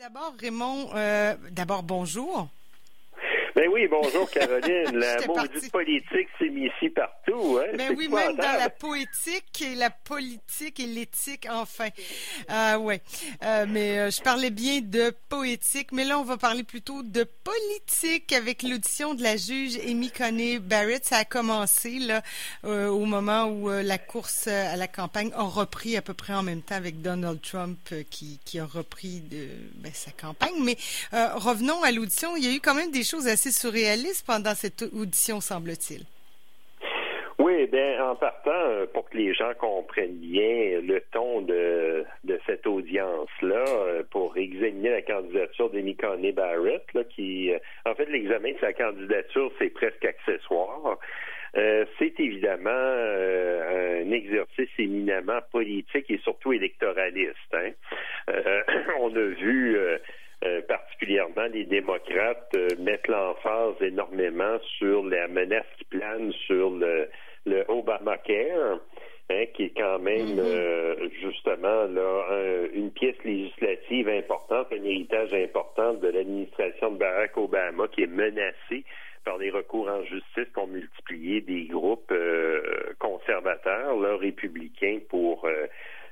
D'abord, Raymond, euh, d'abord, bonjour. Ben oui, bonjour Caroline. La maudite politique s'est mise ici partout. Hein? Ben oui, même dans la poétique et la politique et l'éthique, enfin. Ah ouais. Euh, mais euh, je parlais bien de poétique, mais là on va parler plutôt de politique avec l'audition de la juge Amy Coney Barrett. Ça a commencé là euh, au moment où la course à la campagne a repris à peu près en même temps avec Donald Trump qui, qui a repris de, ben, sa campagne. Mais revenons à l'audition. Il y a eu quand même des choses assez surréaliste pendant cette audition, semble-t-il. Oui, bien, en partant, euh, pour que les gens comprennent bien le ton de, de cette audience-là, euh, pour examiner la candidature d'Amy Coney Barrett, là, qui, euh, en fait, l'examen de sa candidature, c'est presque accessoire. c'est évidemment un exercice éminemment politique et surtout électoraliste. Hein. on a vu euh, particulièrement les démocrates, euh, mettent l'emphase énormément sur la menace qui plane sur le, le Obamacare. Hein, qui est quand même mm-hmm. euh, justement là une pièce législative importante, un héritage important de l'administration de Barack Obama qui est menacé par les recours en justice qu'ont multiplié des groupes conservateurs, là, républicains, pour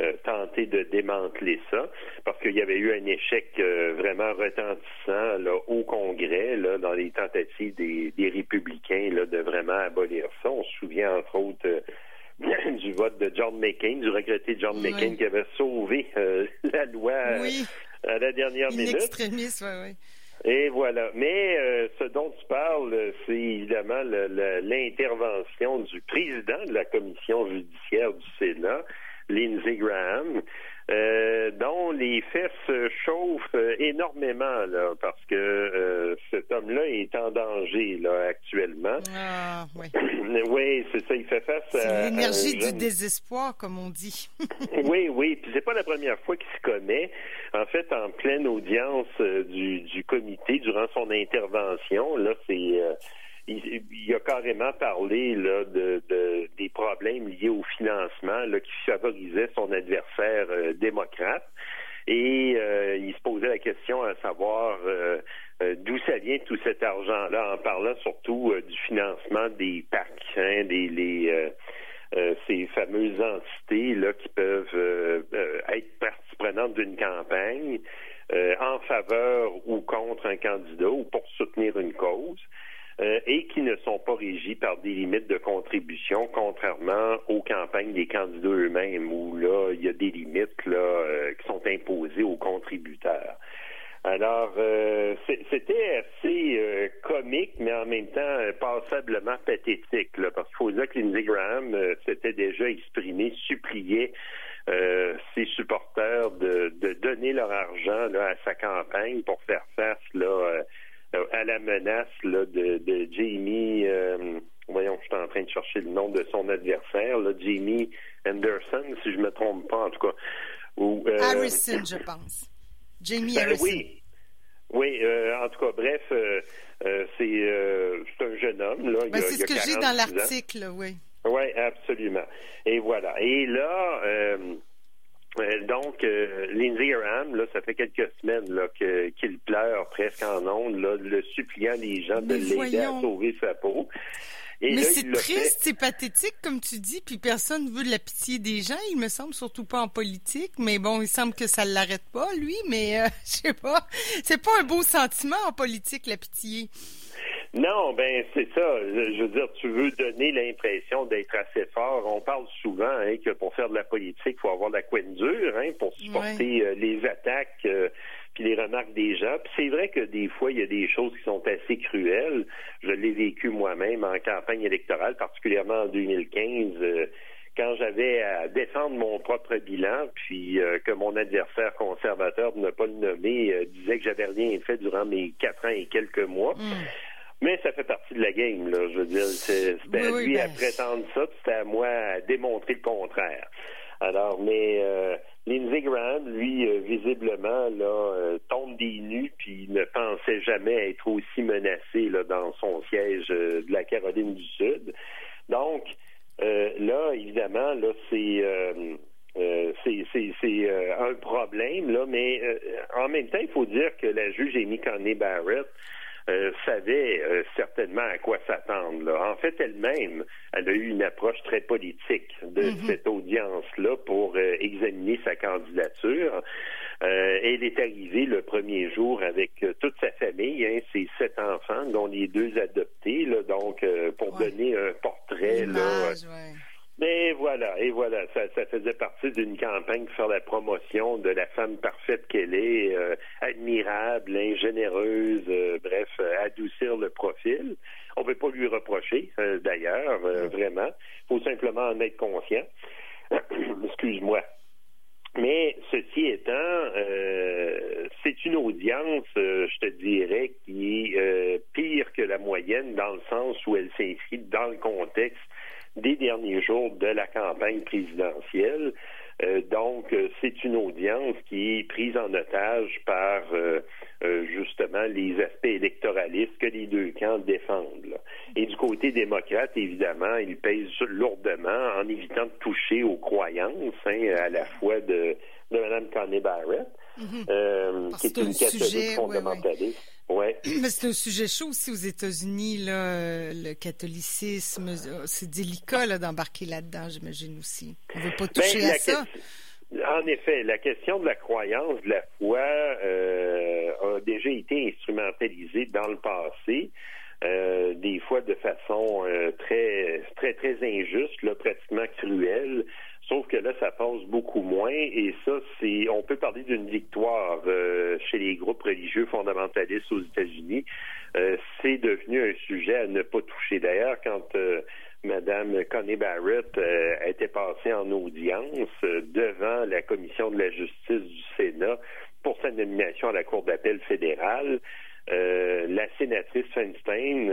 euh, tenter de démanteler ça, parce qu'il y avait eu un échec euh, vraiment retentissant là, au Congrès, là, dans les tentatives des, des républicains là, de vraiment abolir ça. On se souvient entre autres euh, du vote de John McCain, du regretté John McCain qui avait sauvé la loi à la dernière minute. Extrémiste, oui, oui. Et voilà. Mais ce dont tu parles, c'est évidemment l'intervention du président de la commission judiciaire du Sénat, Lindsey Graham, euh, dont les fesses chauffent énormément là, parce que euh, cet homme-là est en danger là actuellement. Ah, oui. oui, c'est ça. Il fait face à l'énergie du désespoir, comme on dit. oui, oui. Puis c'est pas la première fois qu'il se commet. En fait, en pleine audience euh, du, du comité durant son intervention, là, c'est il, a carrément parlé là, de, des problèmes liés au financement là, qui favorisaient son adversaire euh, démocrate. Et euh, il se posait la question à savoir euh, d'où ça vient tout cet argent-là, en parlant surtout du financement des PAC, hein, des les, ces fameuses entités là qui peuvent être partie prenante d'une campagne en faveur ou contre un candidat ou pour soutenir une cause. Euh, et qui ne sont pas régis par des limites de contribution, contrairement aux campagnes des candidats eux-mêmes, où là, il y a des limites là, euh, qui sont imposées aux contributeurs. Alors, euh, c'était assez comique, mais en même temps passablement pathétique, là, parce qu'il faut dire que Lindsey Graham s'était déjà exprimé, suppliait ses supporters de, de, donner leur argent là, à sa campagne pour faire face là, euh, à la menace là, de, de Jamie, euh, voyons, je suis en train de chercher le nom de son adversaire, là, Jamie Anderson, si je me trompe pas, en tout cas. Ou, euh, Harrison, je pense. Jamie ben Harrison. Oui, oui en tout cas, bref, c'est un jeune homme. Là, ben, c'est ce que j'ai dans l'article, oui. Oui, absolument. Et voilà. Et là, euh, donc, euh, Lindsey Graham, là, ça fait quelques semaines là, qu'il pleure presque en ondes, là, le suppliant des gens de l'aider à sauver sa peau. Mais c'est triste, c'est pathétique, comme tu dis, puis personne veut de la pitié des gens, il me semble, surtout pas en politique. Mais bon, il semble que ça ne l'arrête pas, lui, mais euh, je sais pas. C'est pas un beau sentiment en politique, la pitié. Non, ben c'est ça. Je, veux dire, tu veux donner l'impression d'être assez fort. On parle souvent hein, que pour faire de la politique, il faut avoir la couenne dure hein, pour supporter euh, les attaques euh, puis les remarques des gens. Puis c'est vrai que des fois, il y a des choses qui sont assez cruelles. Je l'ai vécu moi-même en campagne électorale, particulièrement en 2015. Euh, quand j'avais à défendre mon propre bilan, puis que mon adversaire conservateur, de ne pas le nommer, disait que j'avais rien fait durant mes quatre ans et quelques mois. Mm. Mais ça fait partie de la game, là. Je veux dire, c'était à lui à ben, prétendre ça, c'était à moi à démontrer le contraire. Alors, mais euh, Lindsey Graham, lui, euh, visiblement, là, euh, tombe des nues, puis ne pensait jamais être aussi menacé là, dans son siège de la Caroline du Sud. Donc, là, évidemment, là, c'est c'est un problème, là, mais en même temps, il faut dire que la juge Amy Coney Barrett euh, savait euh, certainement à quoi s'attendre. En fait, elle-même, elle a eu une approche très politique de mhm. cette audience-là pour euh, examiner sa candidature. elle est arrivée le premier jour avec toute sa famille, hein, ses sept enfants, dont les deux adoptés, là, donc pour donner un portrait. là, mais voilà, et voilà, ça, ça faisait partie d'une campagne faire la promotion de la femme parfaite qu'elle est, euh, admirable, ingénéreuse, euh, bref, euh, adoucir le profil. On ne peut pas lui reprocher, d'ailleurs, vraiment. Il faut simplement en être conscient. Excuse-moi. Mais ceci étant, c'est une audience, je te dirais, qui est pire que la moyenne dans le sens où elle s'inscrit dans le contexte des derniers jours de la campagne présidentielle. Euh, donc, euh, c'est une audience qui est prise en otage par euh, justement les aspects électoralistes que les deux camps défendent. Et du côté démocrate, évidemment, ils pèsent lourdement en évitant de toucher aux croyances hein, à la fois de, de Mme Connie Barrett, qui est, une catholique fondamentaliste. Ouais. Mais c'est un sujet chaud aussi aux États-Unis, là, le catholicisme. C'est délicat d'embarquer là-dedans, j'imagine aussi. On ne veut pas ben, toucher à ça. En effet, la question de la croyance, de la foi, euh, a déjà été instrumentalisée dans le passé. Euh, des fois de façon euh, très très très injuste, là, pratiquement cruelle. Sauf que là, ça passe beaucoup moins et ça, c'est, on peut parler d'une victoire euh, chez les groupes religieux fondamentalistes aux États-Unis. Euh, c'est devenu un sujet à ne pas toucher. D'ailleurs, quand euh, Madame Connie Barrett était passée en audience devant la commission de la justice du Sénat pour sa nomination à la Cour d'appel fédérale, la sénatrice Feinstein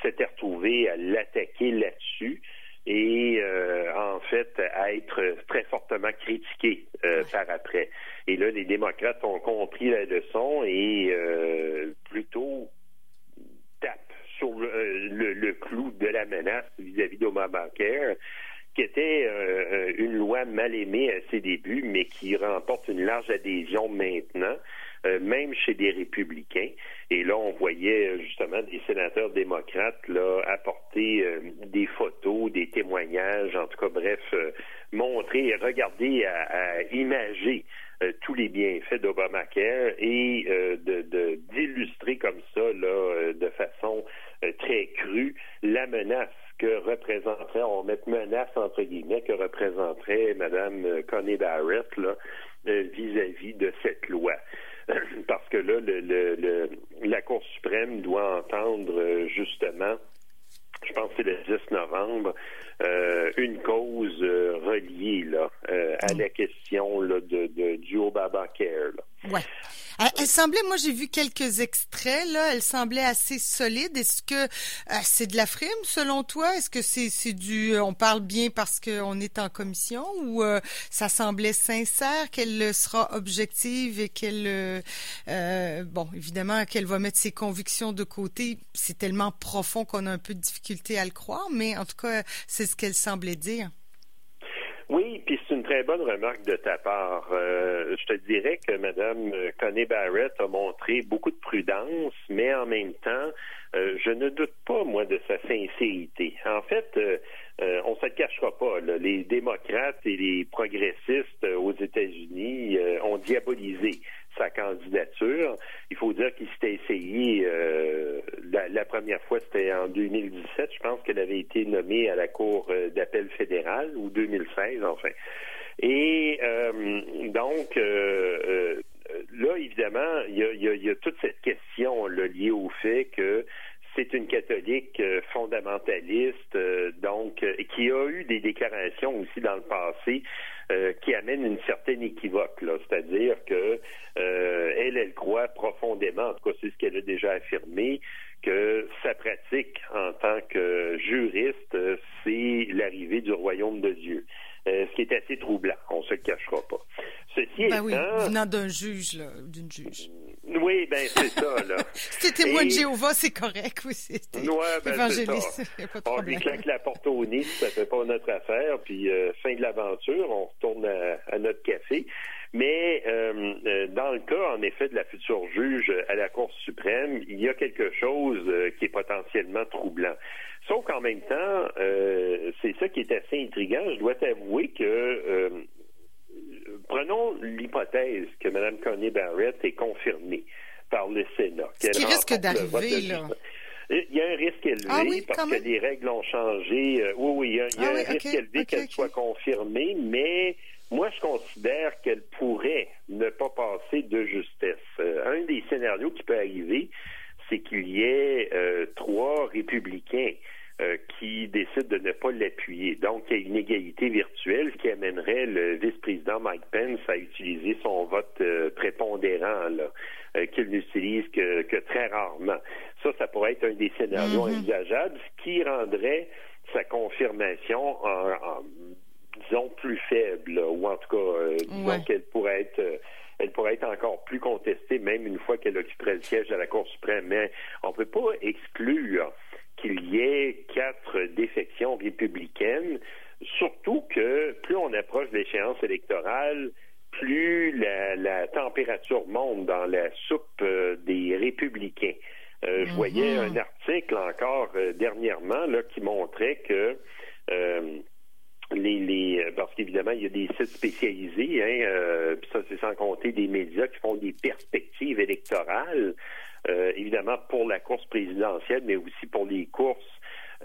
s'était retrouvée à l'attaquer là-dessus et euh, en fait à être très fortement critiqué euh, par après. Et là, les démocrates ont compris la leçon et euh, plutôt tapent sur le, clou de la menace vis-à-vis d'Obamacare qui était une loi mal aimée à ses débuts, mais qui remporte une large adhésion maintenant. Euh, même chez des républicains. Et là, on voyait euh, justement des sénateurs démocrates là apporter euh, des photos, des témoignages, en tout cas, bref, montrer et regarder à, imager tous les bienfaits d'Obamacare et de d'illustrer comme ça là de façon très crue la menace que représenterait, on mettre menace entre guillemets, que représenterait Mme Connie Barrett là vis-à-vis -vis de cette loi. parce que là, le, la Cour suprême doit entendre euh, justement je pense que c'est le 10 novembre, euh, une cause euh, reliée là, à mm. la question là, de, de, du Obamacare. Là. Ouais. Elle, semblait, moi j'ai vu quelques extraits là, elle semblait assez solide. Est-ce que euh, c'est de la frime selon toi? Est-ce que c'est c'est du, euh, on parle bien parce qu'on est en commission ou euh, ça semblait sincère qu'elle sera objective et qu'elle, bon, évidemment qu'elle va mettre ses convictions de côté. C'est tellement profond qu'on a un peu de difficulté à le croire, mais en tout cas c'est ce qu'elle semblait dire. Oui, puis très bonne remarque de ta part. Euh, je te dirais que Mme Connie Barrett a montré beaucoup de prudence, mais en même temps, euh, je ne doute pas, moi, de sa sincérité. En fait, euh, on ne se le cachera pas. les démocrates et les progressistes aux États-Unis ont diabolisé sa candidature. Il faut dire qu'il s'était essayé, euh, la, première fois, c'était en 2017, je pense qu'elle avait été nommée à la Cour d'appel fédérale, ou 2016, enfin. Et euh, donc, là, évidemment, il y a, toute cette question liée au fait que c'est une catholique fondamentaliste, donc qui a eu des déclarations aussi dans le passé euh, qui amène une certaine équivoque, là, c'est-à-dire que euh, elle, elle croit profondément, en tout cas c'est ce qu'elle a déjà affirmé, que sa pratique en tant que juriste, c'est l'arrivée du royaume de Dieu. Euh, ce qui est assez troublant, on se le cachera pas. Ceci ben étant, oui, venant d'un juge, d'une juge. Oui, ben c'est ça, là. si témoin de Jéhovah, c'est correct aussi. Ouais, ben, évangéliste, pas de on lui claque la porte au nez ça fait pas notre affaire, puis euh, fin de l'aventure, on retourne à, notre café. Mais euh, euh, dans le cas, en effet, de la future juge à la Cour suprême, il y a quelque chose qui est potentiellement troublant. Sauf qu'en même temps, c'est ça qui est assez intriguant. Je dois t'avouer que prenons l'hypothèse que Mme Connie Barrett est confirmée par le Sénat. Ce qui risque d'arriver, là. Il y a un risque élevé ah parce que les règles ont changé. Euh, oui, oui, il y a, ah un risque élevé qu'elle soit confirmée, mais moi, je considère qu'elle pourrait ne pas passer de justesse. Euh, un des scénarios qui peut arriver, c'est qu'il y ait euh, trois républicains euh, qui décide de ne pas l'appuyer. Donc, il y a une égalité virtuelle qui amènerait le vice-président Mike Pence à utiliser son vote euh, prépondérant, là, euh, qu'il n'utilise que, très rarement. Ça, ça pourrait être un des scénarios mm-hmm. envisageables, ce qui rendrait sa confirmation en, disons, plus faible, ou en tout cas, disons qu'elle pourrait être elle pourrait être encore plus contestée, même une fois qu'elle occuperait le siège à la Cour suprême. Mais on ne peut pas exclure qu'il y ait quatre défections républicaines, surtout que plus on approche de l'échéance électorale, plus la, température monte dans la soupe euh, des républicains. Euh, je mhm. voyais un article encore euh, dernièrement là, qui montrait que les, les parce qu'évidemment il y a des sites spécialisés, hein, puis ça c'est sans compter des médias qui font des perspectives électorales. Euh, évidemment pour la course présidentielle, mais aussi pour les courses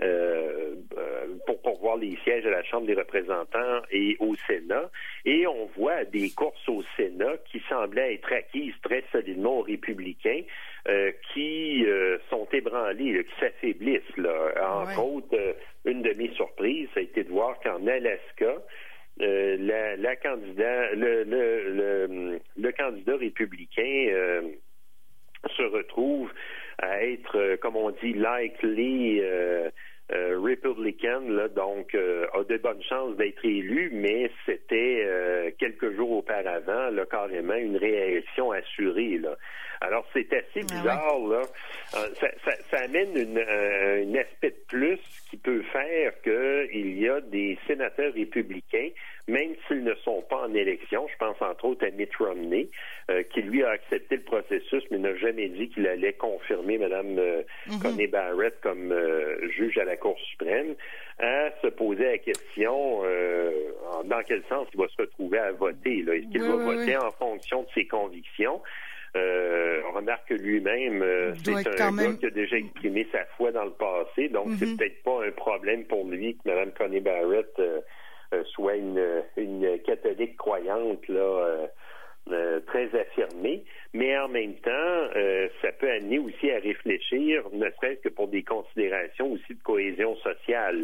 euh, euh, pour pourvoir les sièges à la Chambre des représentants et au Sénat. Et on voit des courses au Sénat qui semblaient être acquises très solidement aux républicains, qui sont ébranlés, qui s'affaiblissent. Là. Entre autres, une de mes surprises, ça a été de voir qu'en Alaska, la, la, candidat, le, le, le, le candidat républicain retrouve à être, euh, comme on dit, likely euh, euh, Republican, donc a de bonnes chances d'être élu, mais c'était quelques jours auparavant, là, carrément une réélection assurée. Alors c'est assez ah bizarre, là. Ça, ça, ça amène une, un aspect de plus qui peut faire qu'il y a des sénateurs républicains même s'ils ne sont pas en élection. Je pense entre autres à Mitt Romney, euh, qui lui a accepté le processus, mais n'a jamais dit qu'il allait confirmer Mme euh, mhm. Connie Barrett comme euh, juge à la Cour suprême, à se poser la question dans quel sens il va se retrouver à voter. Est-ce qu'il va voter en fonction de ses convictions? On remarque que lui-même, c'est un gars qui a déjà exprimé sa foi dans le passé, donc c'est mhm. peut-être pas un problème pour lui que Mme Connie Barrett euh, soit une, une catholique croyante là. Euh, euh, très affirmée, mais en même temps, ça peut amener aussi à réfléchir, ne serait-ce que pour des considérations aussi de cohésion sociale.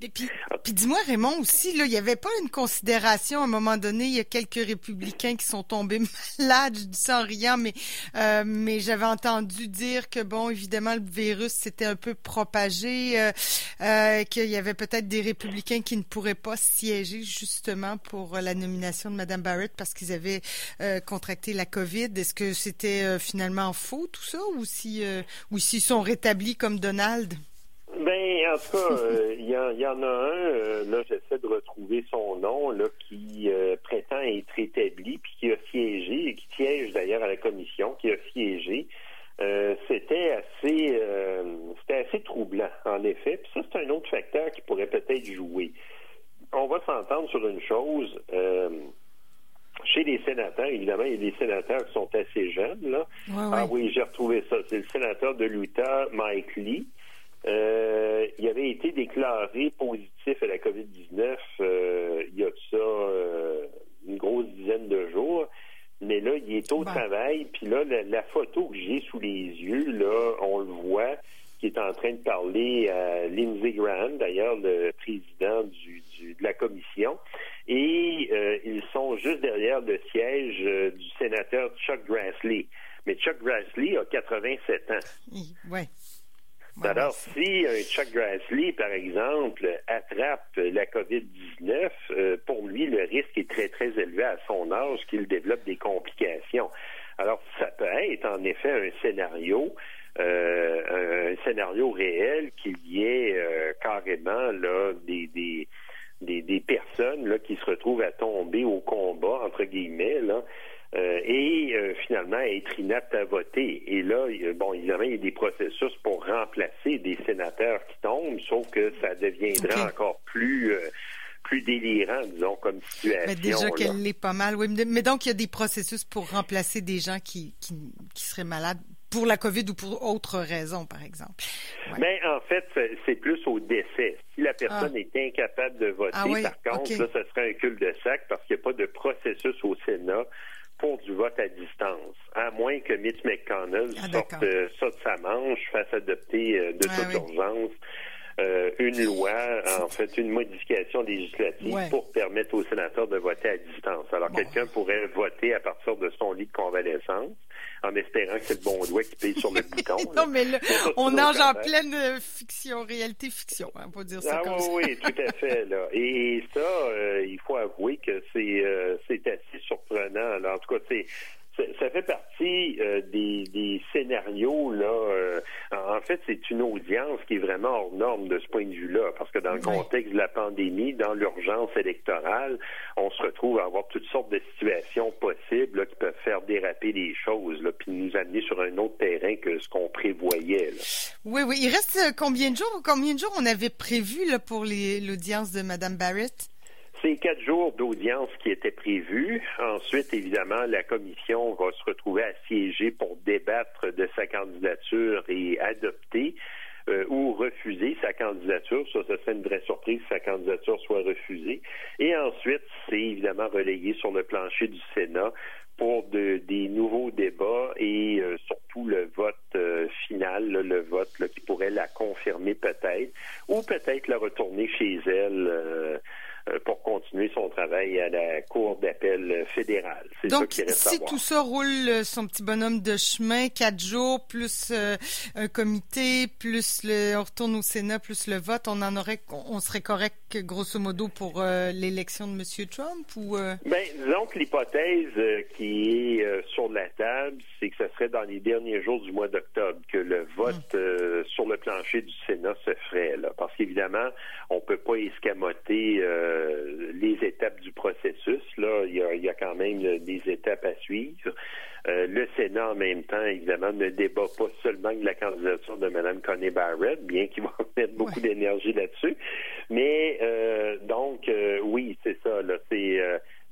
Et puis, puis dis-moi, Raymond, aussi, là, il n'y avait pas une considération à un moment donné, il y a quelques républicains qui sont tombés malades, je dis ça en mais, euh, mais j'avais entendu dire que, bon, évidemment, le virus s'était un peu propagé, euh, euh, qu'il y avait peut-être des républicains qui ne pourraient pas siéger justement pour la nomination de Mme Barrett parce qu'ils avaient contracté la COVID. Est-ce que c'était finalement faux, tout ça, ou si, ou s'ils sont rétablis comme Donald? Ben, en tout cas, euh, il y, en a un, euh, là, j'essaie de retrouver son nom, là, qui euh, prétend être établi, puis qui a siégé, et qui siège d'ailleurs à la commission, qui a siégé. c'était assez c'était assez troublant, en effet. Puis ça, c'est un autre facteur qui pourrait peut-être jouer. On va s'entendre sur une chose. chez les sénateurs, évidemment, il y a des sénateurs qui sont assez jeunes, là. Ah oui, j'ai retrouvé ça. C'est le sénateur de l'Utah, Mike Lee. Euh, il avait été déclaré positif à la COVID-19 euh, il y a ça euh, une grosse dizaine de jours. Mais là, il est au travail. Puis là, la, photo que j'ai sous les yeux, là, on le voit, qui est en train de parler à Lindsey Graham, d'ailleurs, le président du, de la commission. Et ils sont juste derrière le siège du sénateur Chuck Grassley. Mais Chuck Grassley a 87 ans. Oui. Alors, si un Chuck Grassley, par exemple, attrape la COVID-19, euh, pour lui, le risque est très, très élevé à son âge qu'il développe des complications. Alors, ça peut être en effet un scénario, euh, un, scénario réel qu'il y ait euh, carrément là des, des des, des, personnes là, qui se retrouvent à tomber au combat, entre guillemets, là, euh, et euh, finalement être inapte à voter. Et là, bon, évidemment, il y a des processus pour remplacer des sénateurs qui tombent, sauf que ça deviendra encore plus euh, plus délirant, disons, comme situation. Mais déjà qu'elle l'est pas mal, oui. Mais donc, il y a des processus pour remplacer des gens qui, qui, qui seraient malades pour la COVID ou pour autre raison, par exemple. Mais en fait, c'est plus au décès. Si la personne ah. est incapable de voter, ah par contre, là, ce serait un cul de sac parce qu'il n'y a pas de processus au Sénat pour du vote à distance, à moins que Mitch McConnell ah, sorte euh, ça de sa manche, fasse adopter euh, de toute urgence euh, une loi, en fait, une modification législative pour permettre aux sénateurs de voter à distance. Alors, quelqu'un pourrait voter à partir de son lit de convalescence en espérant que c'est le bon doigt qui paye sur le bouton. non, mais on nage en pleine euh, fiction, réalité fiction, hein, pour dire ça ah, comme ça. Oui, tout à fait. Là. Et, ça, euh, il faut avouer que c'est c'est assez surprenant. Alors, en tout cas, c'est ça fait partie euh, des, des, scénarios là. Euh, en fait, c'est une audience qui est vraiment hors norme de ce point de vue-là, parce que dans le contexte de la pandémie, dans l'urgence électorale, on se retrouve à avoir toutes sortes de situations possibles qui peuvent faire déraper les choses, là, puis nous amener sur un autre terrain que ce qu'on prévoyait. Là. Oui, oui. Il reste euh, combien de jours Combien de jours on avait prévu là pour l'audience de Madame Barrett? C'est quatre jours d'audience qui étaient prévus. Ensuite, évidemment, la commission va se retrouver à siéger pour débattre de sa candidature et adopter euh, ou refuser sa candidature. Ça, ce serait une vraie surprise si sa candidature soit refusée. Et ensuite, c'est évidemment relayé sur le plancher du Sénat pour de, des nouveaux débats et euh, surtout le vote euh, final, le vote qui pourrait la confirmer peut-être, ou peut-être la retourner chez elle euh, continuer son travail à la Cour d'appel fédérale. Donc, si tout ça roule euh, son petit bonhomme de chemin, quatre jours, plus euh, un comité, plus le, on retourne au Sénat, plus le vote, on en aurait, on serait correct grosso modo pour l'élection de M. Trump ou Ben, disons que l'hypothèse qui est sur la table, c'est que ce serait dans les derniers jours du mois d'octobre que le vote hum. sur le plancher du Sénat se ferait, là, parce qu'évidemment, on peut pas escamoter euh, les étapes du processus. Là, il y a, quand même des étapes à suivre. Euh, le Sénat, en même temps, évidemment, ne débat pas seulement de la candidature de Mme Connie Barrett, bien qu'il va mettre beaucoup d'énergie là-dessus. Mais euh, donc, oui, c'est ça. Là, c'est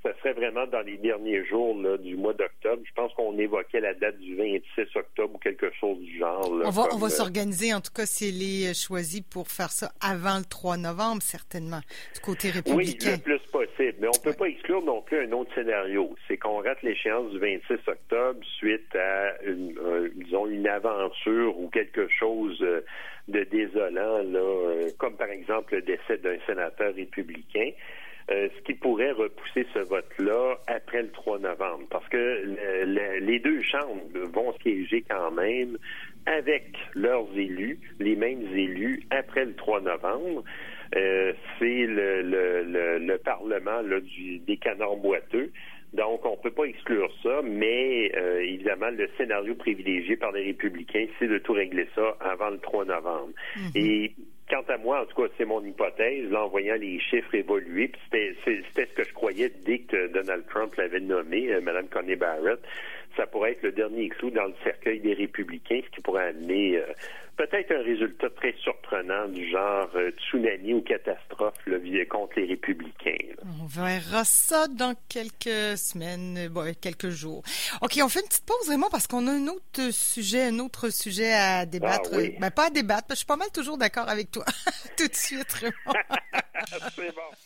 ce serait vraiment dans les derniers jours du mois d'octobre. Je pense qu'on évoquait la date du 26 octobre ou quelque chose du genre. on va, on va s'organiser, en tout cas, si elle est choisie pour faire ça avant le 3 novembre, certainement, du côté républicain. Oui, le plus possible. Mais on ne peut pas exclure non plus un autre scénario. C'est qu'on rate l'échéance du 26 octobre suite à, une, euh, disons, une aventure ou quelque chose euh, de désolant, là, euh, comme par exemple le décès d'un sénateur républicain. Euh, ce qui pourrait repousser ce vote-là après le 3 novembre, parce que les deux chambres vont siéger quand même avec leurs élus, les mêmes élus, après le 3 novembre. Euh, c'est le, le, le, Parlement là, du, des canards boiteux. Donc, on ne peut pas exclure ça, mais euh, évidemment, le scénario privilégié par les républicains, c'est de tout régler ça avant le 3 novembre. Mm-hmm. Et Quant à moi, en tout cas, c'est mon hypothèse, là, en voyant les chiffres évoluer, c'était ce que je croyais dès que Donald Trump l'avait nommé, euh, Mme Connie Barrett, ça pourrait être le dernier clou dans le cercueil des républicains, ce qui pourrait amener euh, peut-être un résultat très surprenant du genre euh, tsunami ou catastrophe là, contre les républicains. On verra ça dans quelques semaines, bon, quelques jours. OK, on fait une petite pause vraiment parce qu'on a un autre sujet, un autre sujet à débattre. Ah, oui. ben, pas à débattre, parce que je suis pas mal toujours d'accord avec toi. Tout de suite, vraiment. C'est bon.